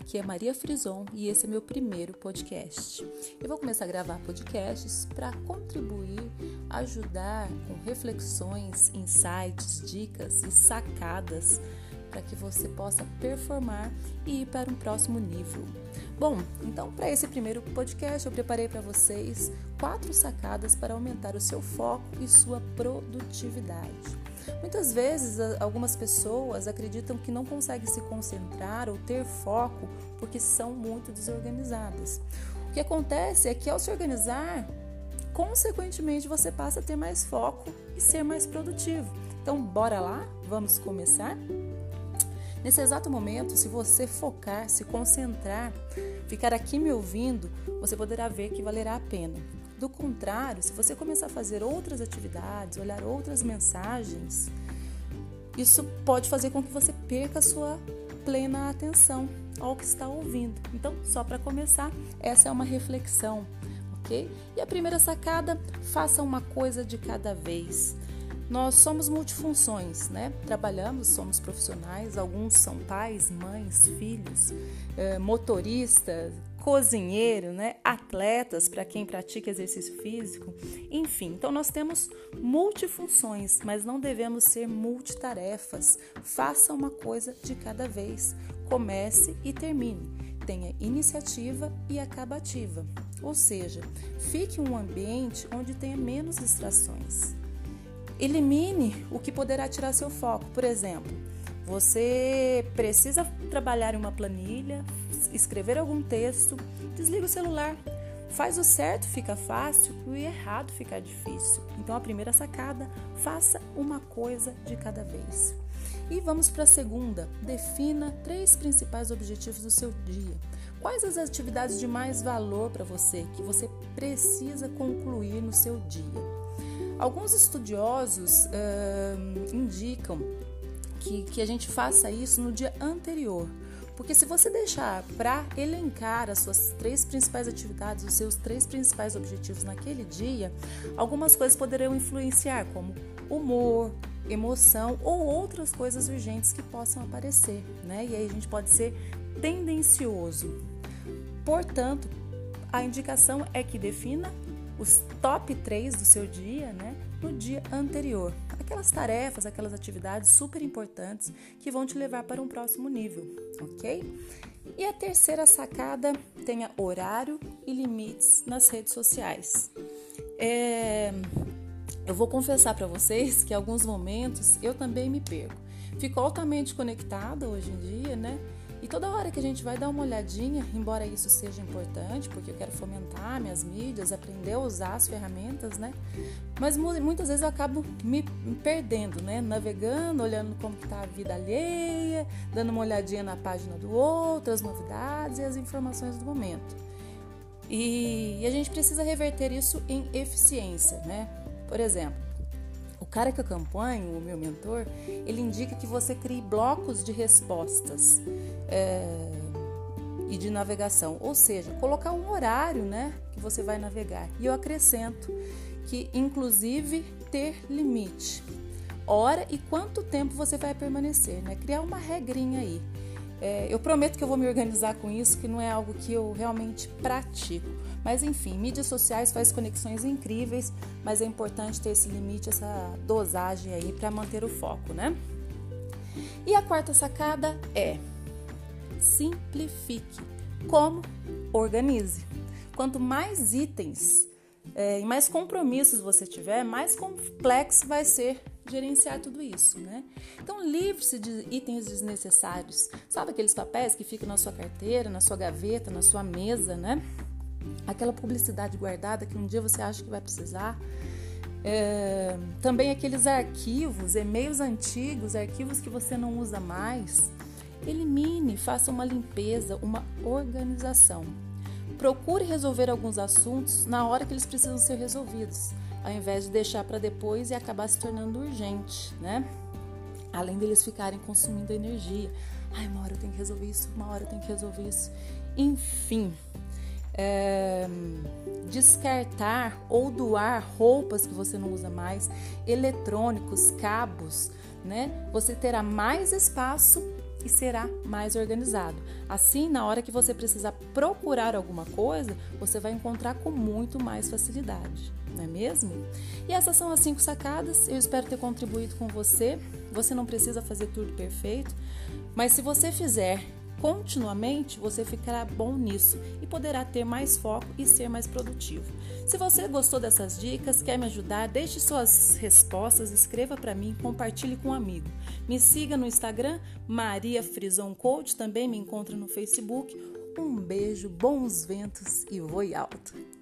aqui é Maria Frison e esse é meu primeiro podcast. Eu vou começar a gravar podcasts para contribuir, ajudar com reflexões, insights, dicas e sacadas para que você possa performar e ir para um próximo nível. Bom, então para esse primeiro podcast eu preparei para vocês quatro sacadas para aumentar o seu foco e sua produtividade. Muitas vezes algumas pessoas acreditam que não conseguem se concentrar ou ter foco porque são muito desorganizadas. O que acontece é que ao se organizar, consequentemente você passa a ter mais foco e ser mais produtivo. Então, bora lá? Vamos começar? Nesse exato momento, se você focar, se concentrar, ficar aqui me ouvindo, você poderá ver que valerá a pena. Do contrário, se você começar a fazer outras atividades, olhar outras mensagens, isso pode fazer com que você perca a sua plena atenção ao que está ouvindo. Então, só para começar, essa é uma reflexão, ok? E a primeira sacada: faça uma coisa de cada vez. Nós somos multifunções, né? Trabalhamos, somos profissionais, alguns são pais, mães, filhos, eh, motoristas, cozinheiro, né? Atletas para quem pratica exercício físico, enfim. Então nós temos multifunções, mas não devemos ser multitarefas. Faça uma coisa de cada vez. Comece e termine. Tenha iniciativa e acabativa. Ou seja, fique em um ambiente onde tenha menos distrações. Elimine o que poderá tirar seu foco. Por exemplo, você precisa trabalhar em uma planilha, escrever algum texto, desliga o celular. Faz o certo, fica fácil, e o errado fica difícil. Então, a primeira sacada, faça uma coisa de cada vez. E vamos para a segunda. Defina três principais objetivos do seu dia. Quais as atividades de mais valor para você que você precisa concluir no seu dia? Alguns estudiosos uh, indicam que, que a gente faça isso no dia anterior. Porque se você deixar para elencar as suas três principais atividades, os seus três principais objetivos naquele dia, algumas coisas poderão influenciar, como humor, emoção ou outras coisas urgentes que possam aparecer, né? E aí a gente pode ser tendencioso. Portanto, a indicação é que defina os top 3 do seu dia, né, no dia anterior. Aquelas tarefas, aquelas atividades super importantes que vão te levar para um próximo nível, ok? E a terceira sacada tenha horário e limites nas redes sociais. É, eu vou confessar para vocês que alguns momentos eu também me perco. Fico altamente conectada hoje em dia, né? E toda hora que a gente vai dar uma olhadinha, embora isso seja importante, porque eu quero fomentar minhas mídias, aprender a usar as ferramentas, né? Mas muitas vezes eu acabo me perdendo, né? Navegando, olhando como está a vida alheia, dando uma olhadinha na página do outro, as novidades e as informações do momento. E, a gente precisa reverter isso em eficiência, né? Por exemplo, cara que eu acompanho, o meu mentor, ele indica que você crie blocos de respostas é, e de navegação, ou seja, colocar um horário, né, que você vai navegar. E eu acrescento que, inclusive, ter limite, hora e quanto tempo você vai permanecer, né? Criar uma regrinha aí. É, eu prometo que eu vou me organizar com isso, que não é algo que eu realmente pratico. Mas enfim, mídias sociais faz conexões incríveis, mas é importante ter esse limite, essa dosagem aí para manter o foco, né? E a quarta sacada é simplifique. Como? Organize. Quanto mais itens é, e mais compromissos você tiver, mais complexo vai ser gerenciar tudo isso, né? Então livre-se de itens desnecessários. Sabe aqueles papéis que ficam na sua carteira, na sua gaveta, na sua mesa, né? Aquela publicidade guardada que um dia você acha que vai precisar. É, também aqueles arquivos, e-mails antigos, arquivos que você não usa mais. Elimine, faça uma limpeza, uma organização. Procure resolver alguns assuntos na hora que eles precisam ser resolvidos, ao invés de deixar para depois e acabar se tornando urgente, né? Além deles ficarem consumindo energia. Ai, uma hora eu tenho que resolver isso, uma hora eu tenho que resolver isso. Enfim, é, descartar ou doar roupas que você não usa mais, eletrônicos, cabos, né? Você terá mais espaço e será mais organizado. Assim, na hora que você precisar procurar alguma coisa, você vai encontrar com muito mais facilidade, não é mesmo? E essas são as cinco sacadas. Eu espero ter contribuído com você. Você não precisa fazer tudo perfeito, mas se você fizer continuamente, você ficará bom nisso e poderá ter mais foco e ser mais produtivo. Se você gostou dessas dicas, quer me ajudar, deixe suas respostas, escreva para mim, compartilhe com um amigo. Me siga no Instagram, Maria Frison Coach, também me encontra no Facebook. Um beijo, bons ventos e voe alto!